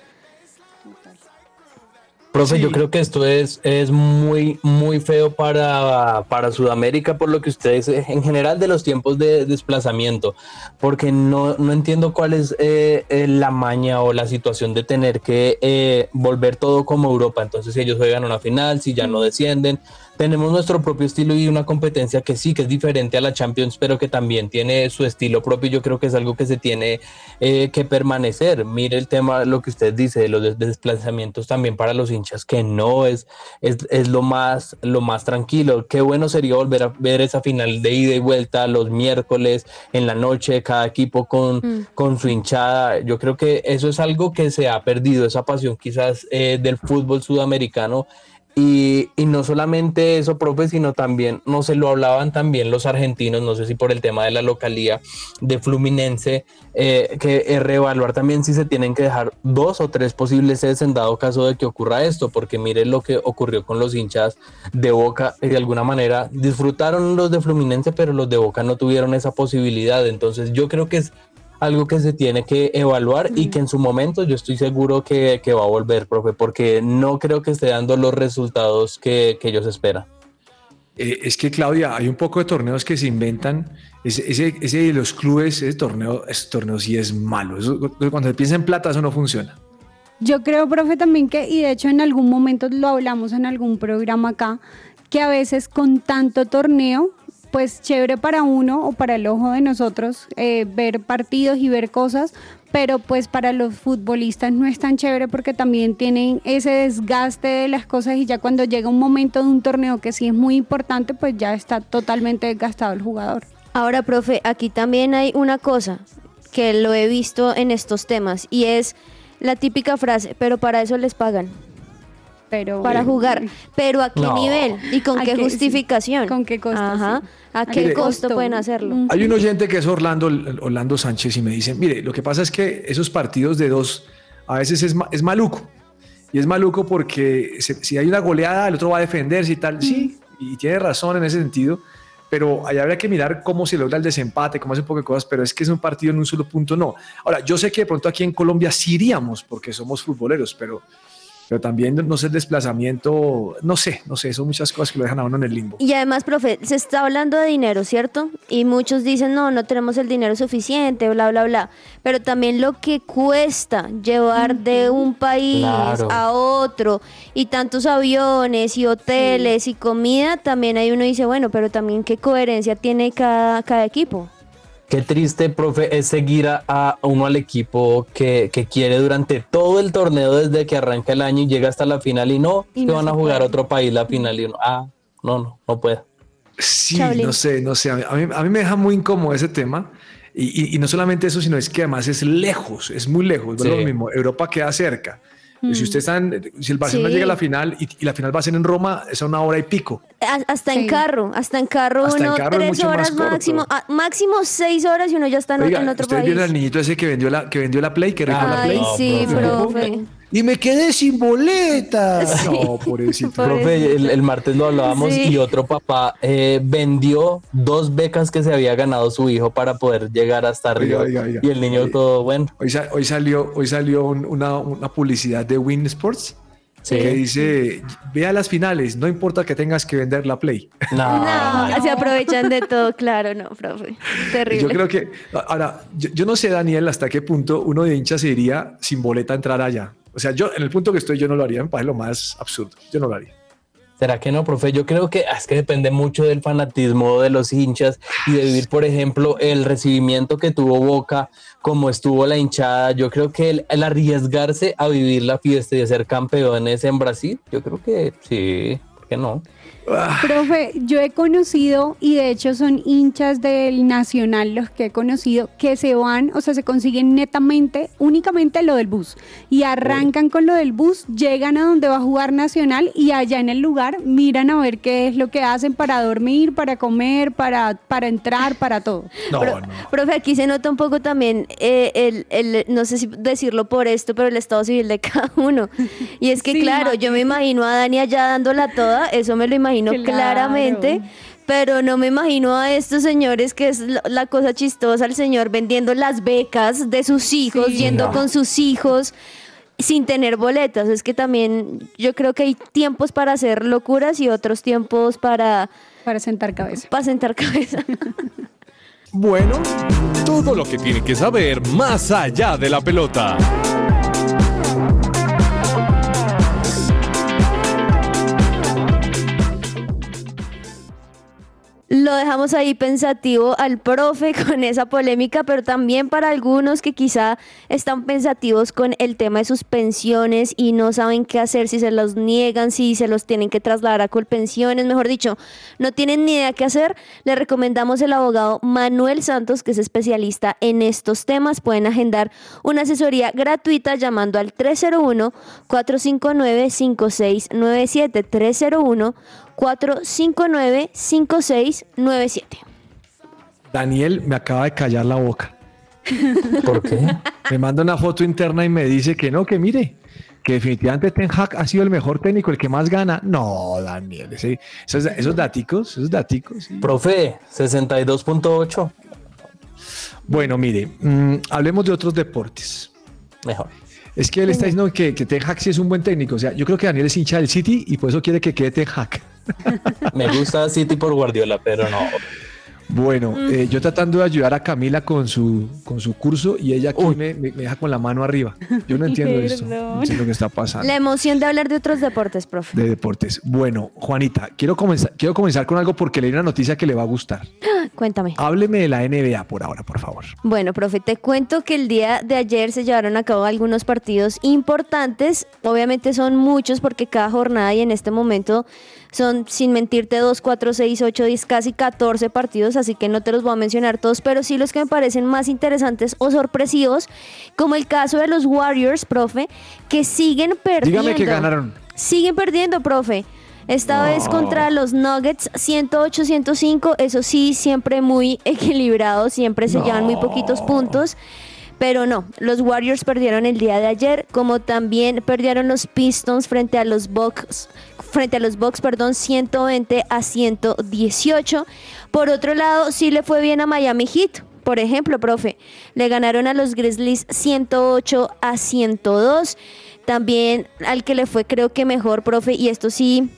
Profe, Sí. yo creo que esto es, es muy, muy feo para, para Sudamérica, por lo que ustedes, eh, en general, de los tiempos de desplazamiento, porque no, no entiendo cuál es eh, eh, la maña o la situación de tener que eh, volver todo como Europa. Entonces, si ellos juegan una final, si ya no descienden, tenemos nuestro propio estilo y una competencia que sí, que es diferente a la Champions, pero que también tiene su estilo propio. Yo creo que es algo que se tiene eh, que permanecer. Mire el tema, lo que usted dice, de los des- desplazamientos también para los hinchas, que no es, es, es lo, más, lo más tranquilo. Qué bueno sería volver a ver esa final de ida y vuelta los miércoles en la noche, cada equipo con, Mm. con su hinchada. Yo creo que eso es algo que se ha perdido, esa pasión quizás eh, del fútbol sudamericano. Y, y no solamente eso, profe, sino también, no se lo hablaban también los argentinos, no sé si por el tema de la localía de Fluminense, eh, que es reevaluar también si se tienen que dejar dos o tres posibles sedes en dado caso de que ocurra esto, porque mire lo que ocurrió con los hinchas de Boca, de alguna manera disfrutaron los de Fluminense, pero los de Boca no tuvieron esa posibilidad, entonces yo creo que es algo que se tiene que evaluar y que en su momento yo estoy seguro que, que va a volver, profe, porque no creo que esté dando los resultados que, que ellos esperan. Eh, es que, Claudia, hay un poco de torneos que se inventan. Ese, ese, ese de los clubes, ese torneo, ese torneo sí es malo. Eso- cuando se piensa en plata, eso no funciona. Yo creo, profe, también que, y de hecho en algún momento lo hablamos en algún programa acá, que a veces con tanto torneo, pues chévere para uno o para el ojo de nosotros eh, ver partidos y ver cosas, pero pues para los futbolistas no es tan chévere porque también tienen ese desgaste de las cosas y ya cuando llega un momento de un torneo que sí es muy importante, pues ya está totalmente desgastado el jugador. Ahora, profe, aquí también hay una cosa que lo he visto en estos temas y es la típica frase, pero para eso les pagan, Pero para jugar. Pero ¿a qué No. nivel? ¿Y con ¿A qué justificación? ¿Con qué costo, Ajá. sí? ¿A ¿A qué qué costo pueden hacerlo? Mm. Hay un oyente que es Orlando, Orlando Sánchez y me dice, mire, lo que pasa es que esos partidos de dos a veces es, es maluco. Y es maluco porque se- si hay una goleada, el otro va a defenderse y tal. Sí, y tiene razón en ese sentido. Pero allá habría que mirar cómo se logra el desempate, cómo hace un poco de cosas, pero es que es un partido en un solo punto, no. Ahora, yo sé que de pronto aquí en Colombia sí iríamos porque somos futboleros, pero, pero también no sé el desplazamiento, no sé, no sé, son muchas cosas que lo dejan a uno en el limbo. Y además, profe, se está hablando de dinero, ¿cierto? Y muchos dicen, no, no tenemos el dinero suficiente, bla, bla, bla. Pero también lo que cuesta llevar de un país Claro. a otro y tantos aviones y hoteles y comida, también hay uno dice, bueno, pero también qué coherencia tiene cada, cada equipo. Qué triste, profe, es seguir a, a uno al equipo que, que quiere durante todo el torneo desde que arranca el año y llega hasta la final y no, Y que no van a jugar puede. otro país la final y uno, ah, no, no, no puede. Sí, Chablin. no sé, no sé. A mí, a mí- a mí me deja muy incómodo ese tema. Y, y- y no solamente eso, sino es que además es lejos, es muy lejos. Sí. Es lo mismo. Europa queda cerca. Y Si usted está en- si el Barcelona Sí. llega a la final y, y la final va a ser en Roma, es a una hora y pico. A- Hasta en Sí. carro, hasta en carro Hasta en uno carro es tres horas corto. máximo, ah, máximo seis horas y uno ya está en, Oiga, en otro ¿ustedes país. vieron al niñito ese que vendió la, que vendió la Play? Que rico la Ay, Play. No, sí, profe. profe. Y me quedé sin boletas. No, pobrecito. Profe, el, el martes lo hablábamos Sí. y otro papá eh, vendió dos becas que se había ganado su hijo para poder llegar hasta arriba. oiga, oiga. Y el niño Oye. todo bueno. Hoy, hoy salió, hoy salió un- una, una publicidad de Win Sports Sí. que dice, vea las finales, no importa que tengas que vender la Play. No. No, se aprovechan de todo, claro, no, profe. Terrible. Yo creo que, ahora, yo, yo no sé, Daniel, hasta qué punto uno de hincha se iría sin boleta a entrar allá. O sea, yo en el punto que estoy, yo no lo haría, me parece lo más absurdo. Yo no lo haría. ¿Será que no, profe? Yo creo que es que depende mucho del fanatismo de los hinchas y de vivir, por ejemplo, el recibimiento que tuvo Boca, como estuvo la hinchada. Yo creo que el, el arriesgarse a vivir la fiesta y a ser campeones en Brasil, yo creo que sí, ¿por qué no? Profe, yo he conocido, y de hecho son hinchas del Nacional los que he conocido, que se van, o sea, se consiguen netamente, únicamente lo del bus. Y arrancan con lo del bus, llegan a donde va a jugar Nacional y allá en el lugar miran a ver qué es lo que hacen para dormir, para comer, para, para entrar, para todo. No, Pro- no. Profe, aquí se nota un poco también eh, el, el- no sé si decirlo por esto, pero el estado civil de cada uno. Y es que, Sí, claro, yo me imagino a Dani allá dándola toda, eso me lo imagino Claro. claramente. Pero no me imagino a estos señores que es la- la cosa chistosa, el señor vendiendo las becas de sus hijos, Sí. yendo No. con sus hijos sin tener boletas. Es que también yo creo que hay tiempos para hacer locuras y otros tiempos para, Para sentar cabeza. para sentar cabeza. Bueno, todo lo que tiene que saber más allá de la pelota. Dejamos ahí pensativo al profe con esa polémica, pero también para algunos que quizá están pensativos con el tema de sus pensiones y no saben qué hacer, si se los niegan, si se los tienen que trasladar a colpensiones, mejor dicho, no tienen ni idea qué hacer, le recomendamos el abogado Manuel Santos, que es especialista en estos temas. Pueden agendar una asesoría gratuita llamando al 301-459-5697. 301-459-5697. Daniel me acaba de callar la boca. ¿Por qué? Me manda una foto interna y me dice que no, que mire, que definitivamente Ten Hag ha sido el mejor técnico, el que más gana. No, Daniel, ese- esos, esos daticos, esos daticos. sí. Profe, 62.8. Bueno, mire, mm, hablemos de otros deportes. Mejor. Es que él está diciendo que, que Ten Hag sí es un buen técnico. O sea, yo creo que Daniel es hincha del City y por eso quiere que quede Ten Hag. Me gusta City por Guardiola, pero no. Bueno, eh, yo tratando de ayudar a Camila con su, con su curso y ella aquí me, me- me deja con la mano arriba. Yo no entiendo esto. No entiendo lo que está pasando. La emoción de hablar de otros deportes, profe. de deportes. Bueno, Juanita, quiero comenzar, quiero comenzar con algo porque leí una noticia que le va a gustar. Cuéntame. Hábleme de la NBA por ahora, por favor. Bueno, profe, te cuento que el día de ayer se llevaron a cabo algunos partidos importantes. Obviamente son muchos porque cada jornada y en este momento son, sin mentirte, 2, 4, 6, 8, 10, casi 14 partidos, así que no te los voy a mencionar todos, pero sí los que me parecen más interesantes o sorpresivos, como el caso de los Warriors, profe, que siguen perdiendo. Dígame que ganaron. Siguen perdiendo, profe. Esta vez contra los Nuggets 108-105, eso sí, siempre muy equilibrado, siempre se llevan muy poquitos puntos. Pero no, los Warriors perdieron el día de ayer, como también perdieron los Pistons frente a los Bucks, frente a los Bucks, perdón, 120 a 118. Por otro lado, sí le fue bien a Miami Heat. Por ejemplo, profe, le ganaron a los Grizzlies 108 a 102. También al que le fue creo que mejor, profe, y esto sí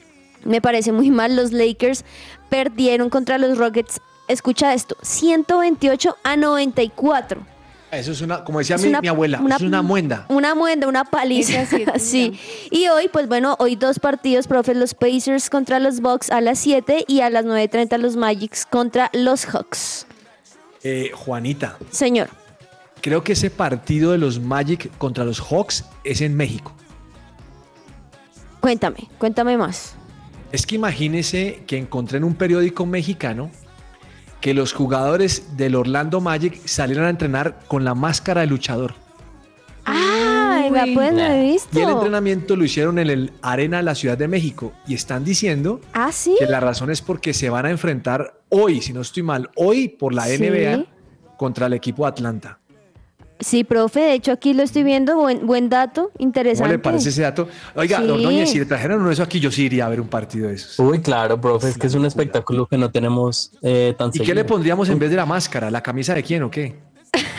me parece muy mal, los Lakers perdieron contra los Rockets. Escucha esto, 128 a 94. Eso es una, como decía mi, una- mi abuela, una- es una muenda. Una muenda, una paliza. Sí. Y hoy, pues bueno, hoy dos partidos, profe, los Pacers contra los Bucks a las 7 y a las 9.30 los Magics contra los Hawks. Eh, Juanita, Señor. creo que ese partido de los Magic contra los Hawks es en México. Cuéntame, cuéntame más. Es que imagínese que encontré en un periódico mexicano que los jugadores del Orlando Magic salieron a entrenar con la máscara de luchador. Ay, vea, pues no he visto. Y el entrenamiento lo hicieron en el Arena de la Ciudad de México. Y están diciendo Ah, sí. que la razón es porque se van a enfrentar hoy, si no estoy mal, hoy por la Sí. NBA contra el equipo de Atlanta. Sí, profe, de hecho aquí lo estoy viendo, buen, buen dato, interesante. ¿Cómo le parece ese dato? Oiga, Sí. Núñez, si le trajeran uno de eso aquí, yo sí iría a ver un partido de esos. Uy, claro, profe, es que es un espectáculo que no tenemos eh, tan ¿Y qué le pondríamos en vez de la máscara? ¿La camisa de quién o qué?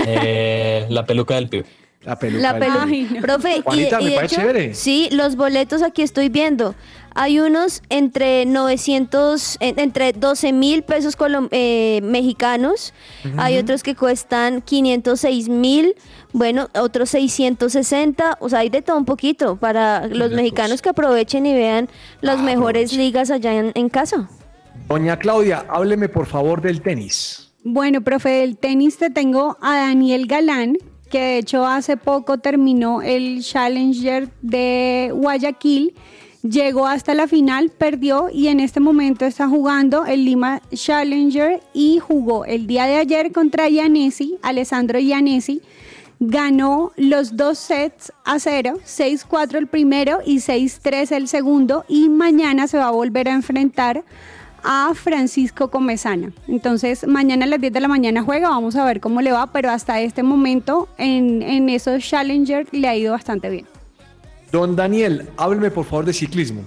Eh, la peluca del pibe. La peluca. La del peluca. pibe. Ay, no. Profe, y- Juanita, y, me de parece hecho, chévere. sí, los boletos aquí estoy viendo. Hay unos entre 900, en- entre 12 mil pesos eh, mexicanos. Hay otros que cuestan 506 mil. Bueno, otros 660. O sea, hay de todo un poquito para los mexicanos que aprovechen y vean las Ah, mejores ligas allá en, en casa. Doña Claudia, hábleme por favor del tenis. Bueno, profe, del tenis te tengo a Daniel Galán, que de hecho hace poco terminó el Challenger de Guayaquil. Llegó hasta la final, perdió y en este momento está jugando el Lima Challenger y jugó el día de ayer contra Ianesi, Alessandro Ianesi. Ganó los dos sets a cero, 6-4 el primero y 6-3 el segundo y mañana se va a volver a enfrentar a Francisco Comezana. Entonces, mañana a las 10 de la mañana juega, vamos a ver cómo le va, pero hasta este momento en, en esos Challenger le ha ido bastante bien. Don Daniel, hábleme por favor de ciclismo.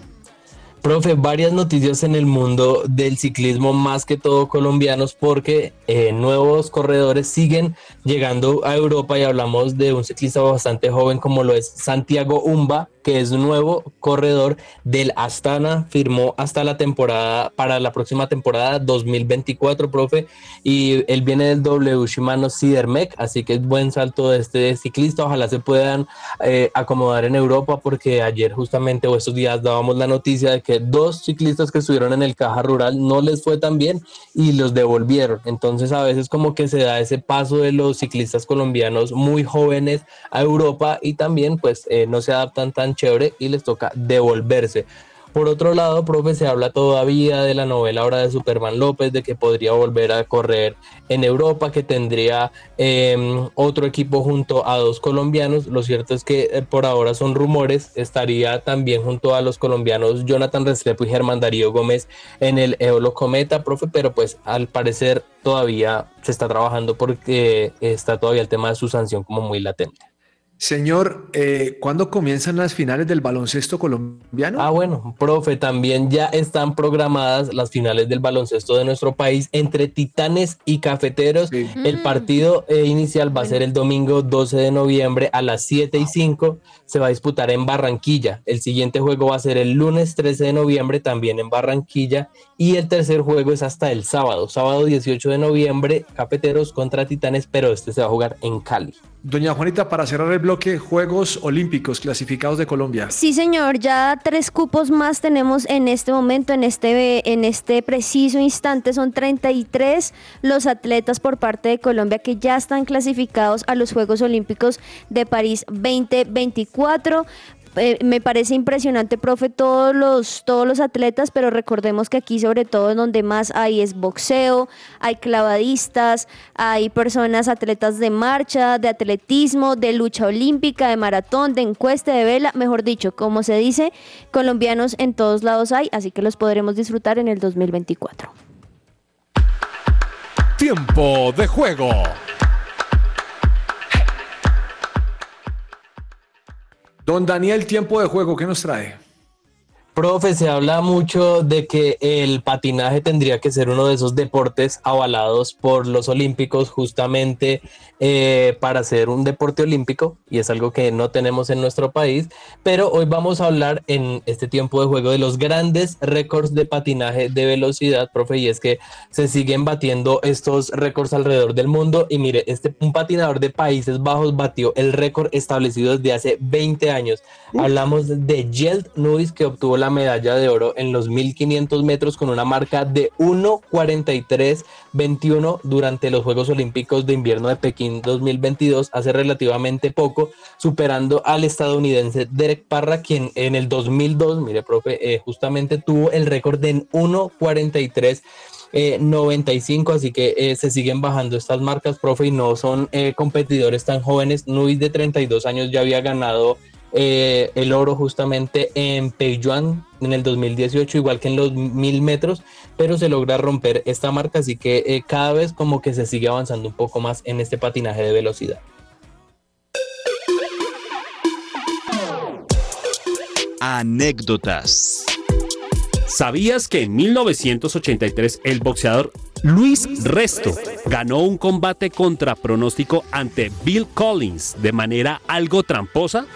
Profe, varias noticias en el mundo del ciclismo, más que todo colombianos, porque eh, nuevos corredores siguen llegando a Europa y hablamos de un ciclista bastante joven como lo es Santiago Umba, que es nuevo corredor del Astana, firmó hasta la temporada, para la próxima temporada 2024, profe, y él viene del W Shimano Sidermec, así que es buen salto de este ciclista, ojalá se puedan eh, acomodar en Europa, porque ayer justamente o estos días dábamos la noticia de que dos ciclistas que estuvieron en el Caja Rural no les fue tan bien y los devolvieron, entonces a veces como que se da ese paso de los ciclistas colombianos muy jóvenes a Europa y también pues eh, no se adaptan tan chévere y les toca devolverse. Por otro lado, profe, se habla todavía de la novela ahora de Superman López, de que podría volver a correr en Europa, que tendría eh, otro equipo junto a dos colombianos. Lo cierto es que eh, por ahora son rumores. Estaría también junto a los colombianos Jonathan Restrepo y Germán Darío Gómez en el Eolo Cometa, profe, pero pues al parecer todavía se está trabajando porque está todavía el tema de su sanción como muy latente. Señor, eh, ¿cuándo comienzan las finales del baloncesto colombiano? Ah, bueno, profe, también ya están programadas las finales del baloncesto de nuestro país entre Titanes y Cafeteros. Sí. El partido eh, inicial va a ser el domingo 12 de noviembre a las 7 y 5. Se va a disputar en Barranquilla. El siguiente juego va a ser el lunes 13 de noviembre también en Barranquilla. Y el tercer juego es hasta el sábado, sábado 18 de noviembre, Cafeteros contra Titanes, pero este se va a jugar en Cali. Doña Juanita, para cerrar el bloque, Juegos Olímpicos clasificados de Colombia. Sí, señor, ya tres cupos más tenemos en este momento, en este, en este preciso instante. Son 33 los atletas por parte de Colombia que ya están clasificados a los Juegos Olímpicos de París 2024. Eh, me parece impresionante, profe, todos los, todos los atletas, pero recordemos que aquí sobre todo donde más hay es boxeo, hay clavadistas, hay personas, atletas de marcha, de atletismo, de lucha olímpica, de maratón, de encuesta, de vela, mejor dicho, como se dice, colombianos en todos lados hay, así que los podremos disfrutar en el 2024. Tiempo de juego. Don Daniel, tiempo de juego, ¿qué nos trae? Profe, se habla mucho de que el patinaje tendría que ser uno de esos deportes avalados por los olímpicos justamente eh, para ser un deporte olímpico y es algo que no tenemos en nuestro país, pero hoy vamos a hablar en este tiempo de juego de los grandes récords de patinaje de velocidad, profe, y es que se siguen batiendo estos récords alrededor del mundo y mire, este un patinador de Países Bajos batió el récord establecido desde hace 20 años. Hablamos de Gjeld Nuis que obtuvo la medalla de oro en los 1500 metros con una marca de 1.43.21 durante los Juegos Olímpicos de Invierno de Pekín 2022, hace relativamente poco, superando al estadounidense Derek Parra, quien en el 2002, mire, profe, eh, justamente tuvo el récord en 1.43. Eh, 95, así que eh, se siguen bajando estas marcas, profe, y no son eh, competidores tan jóvenes. Nuis de 32 años ya había ganado eh, el oro justamente en Peijuan en el 2018, igual que en los mil metros, pero se logra romper esta marca, así que eh, cada vez como que se sigue avanzando un poco más en este patinaje de velocidad. Anécdotas. ¿Sabías que en 1983 el boxeador Luis Resto ganó un combate contra pronóstico ante Bill Collins de manera algo tramposa?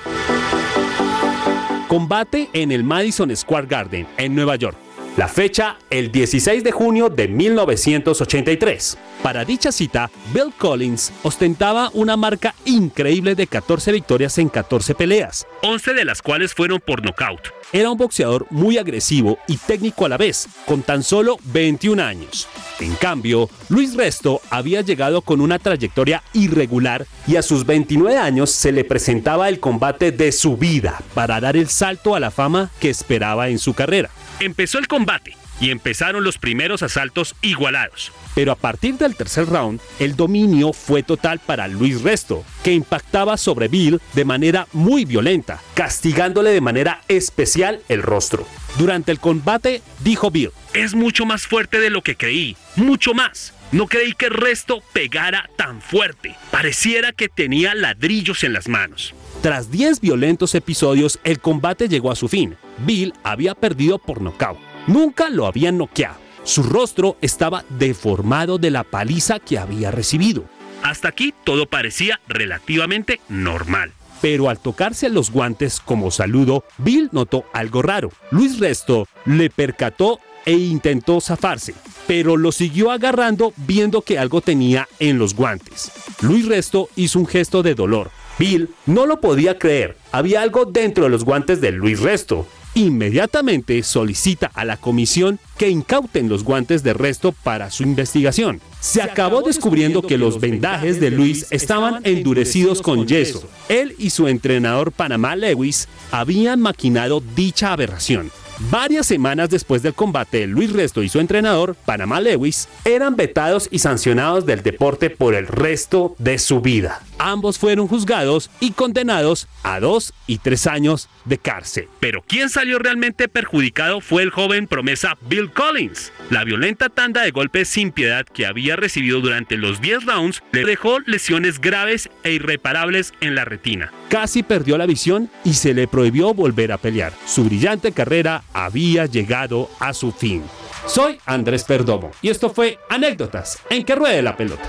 Combate en el Madison Square Garden, en Nueva York. La fecha, el 16 de junio de 1983. Para dicha cita, Bill Collins ostentaba una marca increíble de 14 victorias en 14 peleas, 11 de las cuales fueron por nocaut. Era un boxeador muy agresivo y técnico a la vez, con tan solo 21 años. En cambio, Luis Resto había llegado con una trayectoria irregular y a sus 29 años se le presentaba el combate de su vida para dar el salto a la fama que esperaba en su carrera. Empezó el combate y empezaron los primeros asaltos igualados. Pero a partir del tercer round, el dominio fue total para Luis Resto, que impactaba sobre Bill de manera muy violenta, castigándole de manera especial el rostro. Durante el combate, dijo Bill, es mucho más fuerte de lo que creí, mucho más. No creí que Resto pegara tan fuerte. Pareciera que tenía ladrillos en las manos. Tras 10 violentos episodios, el combate llegó a su fin. Bill había perdido por nocaut. Nunca lo habían noqueado. Su rostro estaba deformado de la paliza que había recibido. Hasta aquí todo parecía relativamente normal. pero al tocarse los guantes como saludo, Bill notó algo raro. Luis Resto le percató e intentó zafarse, pero lo siguió agarrando viendo que algo tenía en los guantes. Luis Resto hizo un gesto de dolor. Bill no lo podía creer. Había algo dentro de los guantes de Luis Resto. Inmediatamente solicita a la comisión que incauten los guantes de Resto para su investigación. Se acabó descubriendo que los vendajes de Luis estaban endurecidos con yeso. Él y su entrenador Panamá Lewis habían maquinado dicha aberración. Varias semanas después del combate, Luis Resto y su entrenador, Panamá Lewis, eran vetados y sancionados del deporte por el resto de su vida. Ambos fueron juzgados y condenados a dos y tres años de cárcel. Pero quien salió realmente perjudicado fue el joven promesa Bill Collins. La violenta tanda de golpes sin piedad que había recibido durante los 10 rounds le dejó lesiones graves e irreparables en la retina. Casi perdió la visión y se le prohibió volver a pelear. Su brillante carrera había llegado a su fin. Soy Andrés Perdomo y esto fue Anécdotas en que ruede la pelota.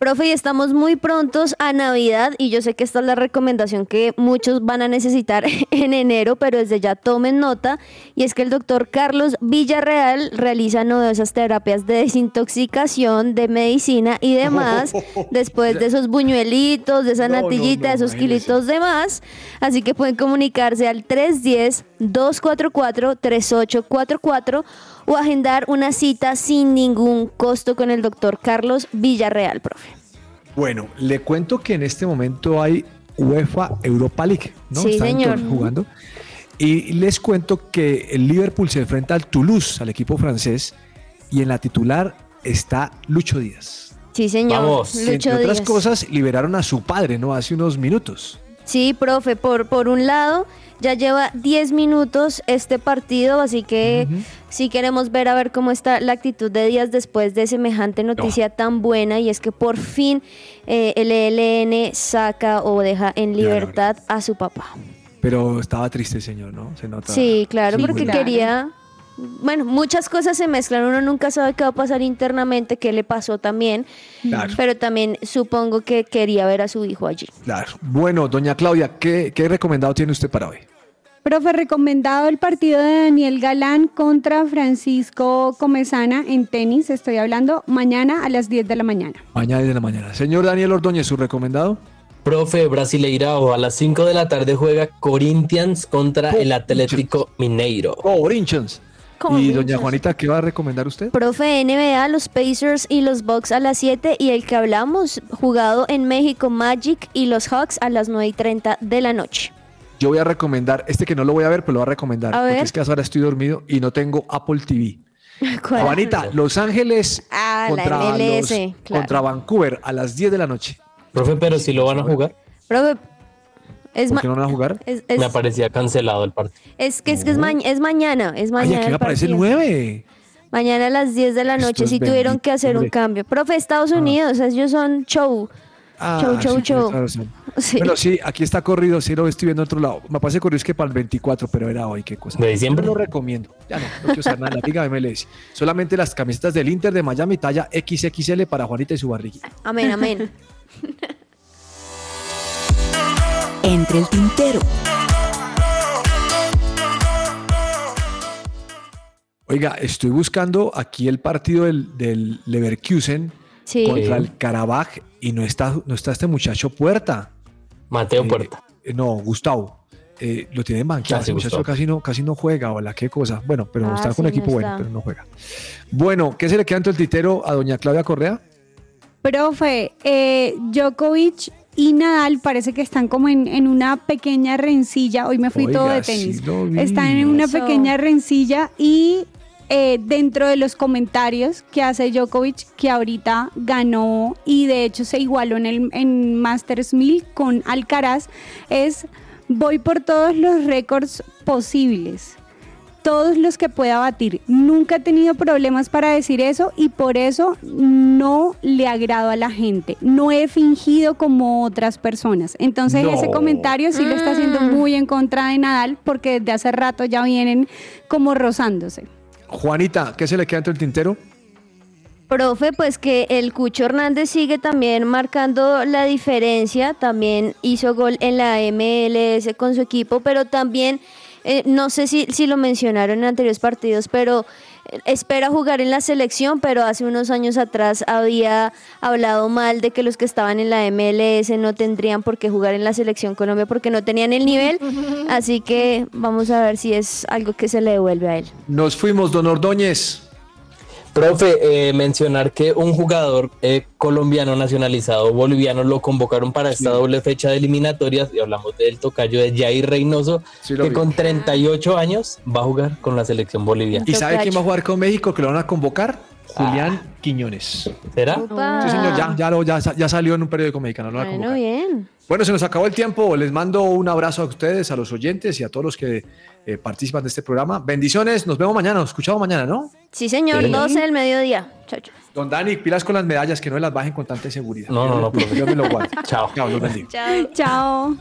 Profe, y estamos muy prontos a Navidad y yo sé que esta es la recomendación que muchos van a necesitar en enero, pero desde ya tomen nota y es que el doctor Carlos Villarreal realiza novedosas terapias de desintoxicación, de medicina y demás después de esos buñuelitos, de esa No, natillita, no, de esos imagínese. kilitos de más. Así que pueden comunicarse al 310-244-3844 o agendar una cita sin ningún costo con el doctor Carlos Villarreal, profe. Bueno, le cuento que en este momento hay UEFA Europa League, ¿no? Sí, Están señor. jugando. Y les cuento que el Liverpool se enfrenta al Toulouse, al equipo francés, y en la titular está Lucho Díaz. Sí, señor. Vamos. Lucho entre otras Díaz. cosas, liberaron a su padre, ¿no? Hace unos minutos. Sí, profe, por, por un lado, ya lleva 10 minutos este partido, así que sí queremos ver a ver cómo está la actitud de Díaz después de semejante noticia tan buena, y es que por fin eh, el ELN saca o deja en libertad a su papá. Pero estaba triste el señor, ¿no? Se nota. Sí, claro, Sí, porque claro. quería... Bueno, muchas cosas se mezclan, uno nunca sabe qué va a pasar internamente, qué le pasó también, Claro. pero también supongo que quería ver a su hijo allí. Claro. Bueno, doña Claudia, ¿qué, qué recomendado tiene usted para hoy? Profe, recomendado el partido de Daniel Galán contra Francisco Comezana en tenis. Estoy hablando mañana a las 10 de la mañana. Mañana de la mañana. Señor Daniel Ordóñez, ¿su recomendado? Profe Brasileirao, a las 5 de la tarde juega Corinthians contra el Atlético Mineiro. Corinthians. Y doña Juanita, ¿qué va a recomendar usted? Profe NBA, los Pacers y los Bucks a las 7 y el que hablamos, jugado en México, Magic y los Hawks a las 9 y 30 de la noche. Yo voy a recomendar, este que no lo voy a ver, pero lo voy a recomendar. A porque es que ahora estoy dormido y no tengo Apple TV. ¿Cuál? Juanita, Los Ángeles Ah, la contra, MLS, los- claro. contra Vancouver a las 10 de la noche. Profe, pero si lo van a jugar, Profe, es, ¿Por qué no van a jugar? es, es- me aparecía cancelado el partido. es que, es, que es, ma- es mañana, es Ay, mañana. aquí me aparece el partido. 9. Mañana a las 10 de la noche, si tuvieron bendito, que hacer un cambio. Profe, Estados Unidos, ellos son show. Ah, Chau, chau, sí, chau. razón. Sí. Bueno, sí, aquí está corrido, sí lo estoy viendo en otro lado. Me parece corrido es que para el 24, pero era hoy, qué cosa. ¿De diciembre? No lo recomiendo. Ya no, no quiero saber nada de la Liga MLS. Solamente las camisetas del Inter de Miami, talla XXL para Juanita y su barriguita. Amén, amén. Entre el tintero. Oiga, estoy buscando aquí el partido del, del Leverkusen Sí. contra el Karabaj y no está, no está este muchacho Puerta. Mateo Eh, Puerta. eh, no, Gustavo. Eh, lo tienen banqueado. Ese muchacho casi no, casi no juega, o la qué cosa. Bueno, pero Ah, está con sí, un equipo no bueno, está. pero no juega. Bueno, ¿qué se le queda en todo el titero a doña Claudia Correa? Profe, eh, Djokovic y Nadal parece que están como en, en una pequeña rencilla. Hoy me fui Oiga, todo de tenis. están en una Eso. pequeña rencilla y eh, dentro de los comentarios que hace Djokovic, que ahorita ganó y de hecho se igualó en el en Masters 1000 con Alcaraz, es voy por todos los récords posibles. todos los que pueda batir. Nunca he tenido problemas para decir eso y por eso no le agrado a la gente. No he fingido como otras personas. Entonces No. ese comentario sí lo está haciendo muy en contra de Nadal porque desde hace rato ya vienen como rozándose. Juanita, ¿qué se le queda entre el tintero? Profe, pues que el Cucho Hernández sigue también marcando la diferencia, también hizo gol en la MLS con su equipo, pero también, eh, no sé si, si lo mencionaron en anteriores partidos, pero espera jugar en la selección, pero hace unos años atrás había hablado mal de que los que estaban en la MLS no tendrían por qué jugar en la selección Colombia porque no tenían el nivel, así que vamos a ver si es algo que se le devuelve a él. Nos fuimos, don Ordóñez. Profe, eh, mencionar que un jugador eh, colombiano nacionalizado boliviano lo convocaron para esta doble fecha de eliminatorias y hablamos del tocayo de Jair Reynoso, Sí, que vi. con 38 años va a jugar con la selección boliviana. ¿Y sabe quién va a jugar con México que lo van a convocar? Julián Quiñones. ¿Será? Sí, señor, ya, ya, lo- ya, ya salió en un periódico mexicano. Lo Bueno, convocar. bien. Bueno, se nos acabó el tiempo. Les mando un abrazo a ustedes, a los oyentes y a todos los que eh, participan de este programa. Bendiciones. Nos vemos mañana. Nos escuchamos mañana, ¿no? Sí, señor, Sí. 12 del mediodía. Chao, chao. Don Dani, pilas con las medallas, que no las bajen con tanta inseguridad. No, no, no, profe. Yo me lo guardo. Chao. Chao, los bendigo. Chao. Chao.